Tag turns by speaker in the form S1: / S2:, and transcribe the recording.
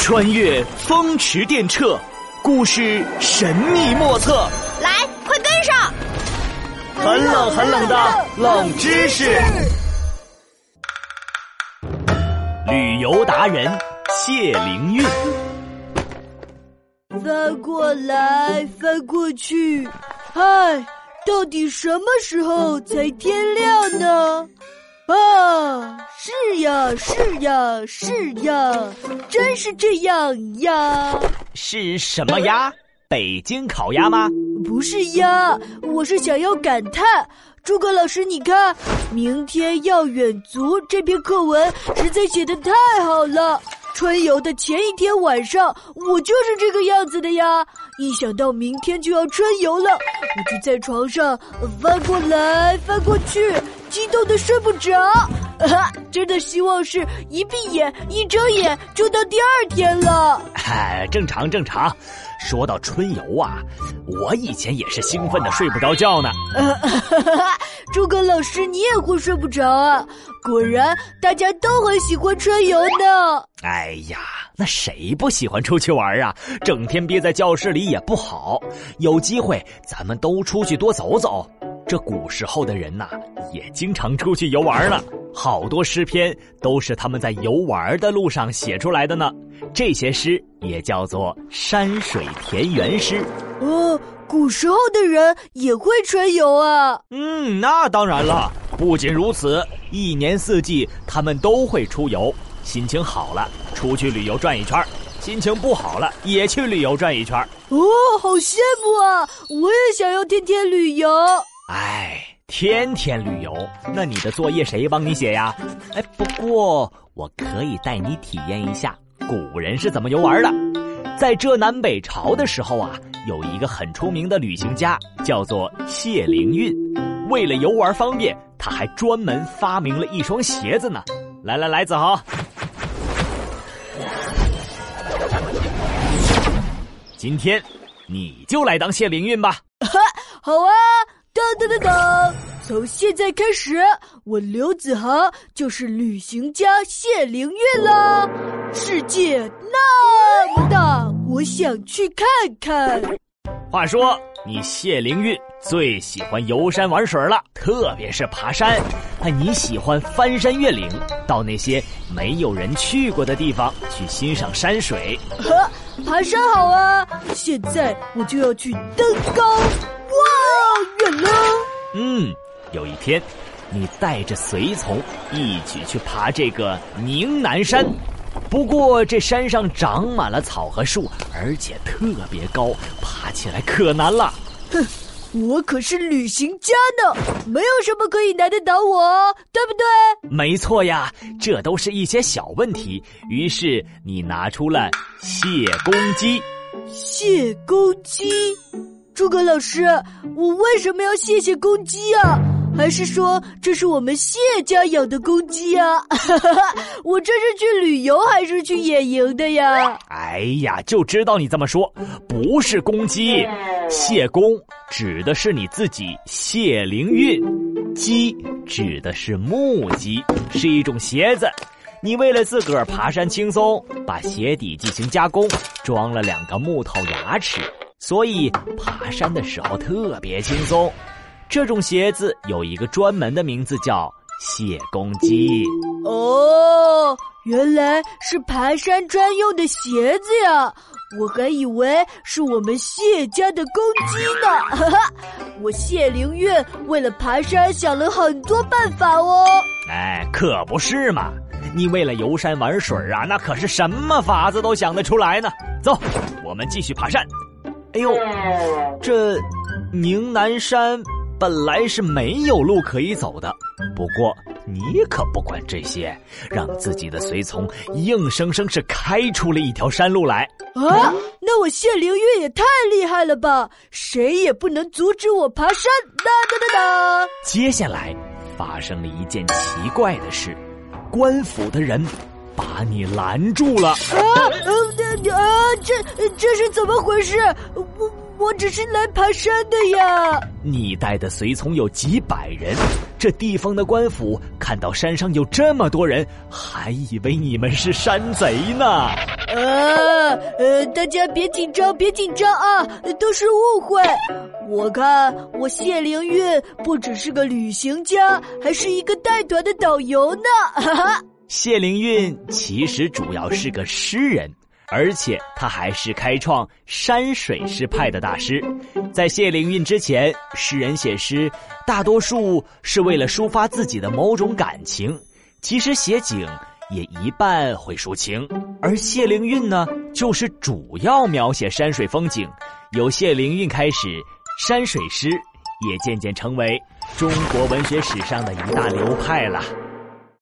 S1: 穿越风驰电掣，故事神秘莫测。
S2: 来，快跟上！
S1: 很冷很冷的冷知识。旅游达人谢灵运，
S3: 翻过来，翻过去，嗨，到底什么时候才天亮呢？啊，是呀，是呀，是呀，真是这样呀！
S1: 是什么鸭？北京烤鸭吗？
S3: 不是鸭，我是想要感叹，诸葛老师，你看，明天要远足这篇课文实在写的太好了。春游的前一天晚上，我就是这个样子的呀。一想到明天就要春游了，我就在床上翻过来翻过去。激动的睡不着，真的希望是一闭眼一睁眼就到第二天了。
S1: 嗨，正常正常。说到春游啊，我以前也是兴奋的睡不着觉呢。
S3: 诸葛老师，你也会睡不着啊？果然，大家都很喜欢春游呢。
S1: 哎呀，那谁不喜欢出去玩啊？整天憋在教室里也不好。有机会，咱们都出去多走走。这古时候的人呐，也经常出去游玩呢。好多诗篇都是他们在游玩的路上写出来的呢。这些诗也叫做山水田园诗。
S3: 哦，古时候的人也会春游啊？
S1: 嗯，那当然了。不仅如此，一年四季他们都会出游。心情好了，出去旅游转一圈；心情不好了，也去旅游转一圈。
S3: 哦，好羡慕啊！我也想要天天旅游。
S1: 哎，天天旅游，那你的作业谁帮你写呀？哎，不过我可以带你体验一下古人是怎么游玩的。在浙南北朝的时候啊，有一个很出名的旅行家，叫做谢灵运。为了游玩方便，他还专门发明了一双鞋子呢。来来来，子豪，今天你就来当谢灵运吧。
S3: 好啊。从现在开始，我刘子豪就是旅行家谢灵运了。世界那么大，我想去看看。
S1: 话说，你谢灵运最喜欢游山玩水了，特别是爬山。哎，你喜欢翻山越岭，到那些没有人去过的地方去欣赏山水。
S3: 呵，爬山好啊！现在我就要去登高。
S1: 天，你带着随从一起去爬这个宁南山，不过这山上长满了草和树，而且特别高，爬起来可难了。
S3: 哼，我可是旅行家呢，没有什么可以难得倒我，对不对？
S1: 没错呀，这都是一些小问题。于是你拿出了谢公鸡，
S3: 谢公鸡。诸葛老师，我为什么要谢谢公鸡啊？还是说这是我们谢家养的公鸡啊？我这是去旅游还是去野营的呀？
S1: 哎呀，就知道你这么说，不是公鸡，谢公指的是你自己谢灵运，鸡指的是木鸡，是一种鞋子。你为了自个儿爬山轻松，把鞋底进行加工，装了两个木头牙齿。所以爬山的时候特别轻松，这种鞋子有一个专门的名字叫谢公鸡。
S3: 哦，原来是爬山专用的鞋子呀！我还以为是我们谢家的公鸡呢。哈哈，我谢灵运为了爬山想了很多办法哦。
S1: 哎，可不是嘛！你为了游山玩水啊，那可是什么法子都想得出来呢。走，我们继续爬山。哎呦，这宁南山本来是没有路可以走的，不过你可不管这些，让自己的随从硬生生是开出了一条山路来
S3: 啊！那我谢灵运也太厉害了吧，谁也不能阻止我爬山！哒哒哒哒。
S1: 接下来发生了一件奇怪的事，官府的人。把你拦住了啊！
S3: 呃，啊，这这是怎么回事？我我只是来爬山的呀。
S1: 你带的随从有几百人，这地方的官府看到山上有这么多人，还以为你们是山贼呢。
S3: 呃呃，大家别紧张，别紧张啊，都是误会。我看我谢灵运不只是个旅行家，还是一个带团的导游呢。哈哈，
S1: 谢灵运其实主要是个诗人，而且他还是开创山水诗派的大师。在谢灵运之前，诗人写诗大多数是为了抒发自己的某种感情，其实写景也一半会抒情。而谢灵运呢，就是主要描写山水风景。由谢灵运开始。山水诗也渐渐成为中国文学史上的一大流派了。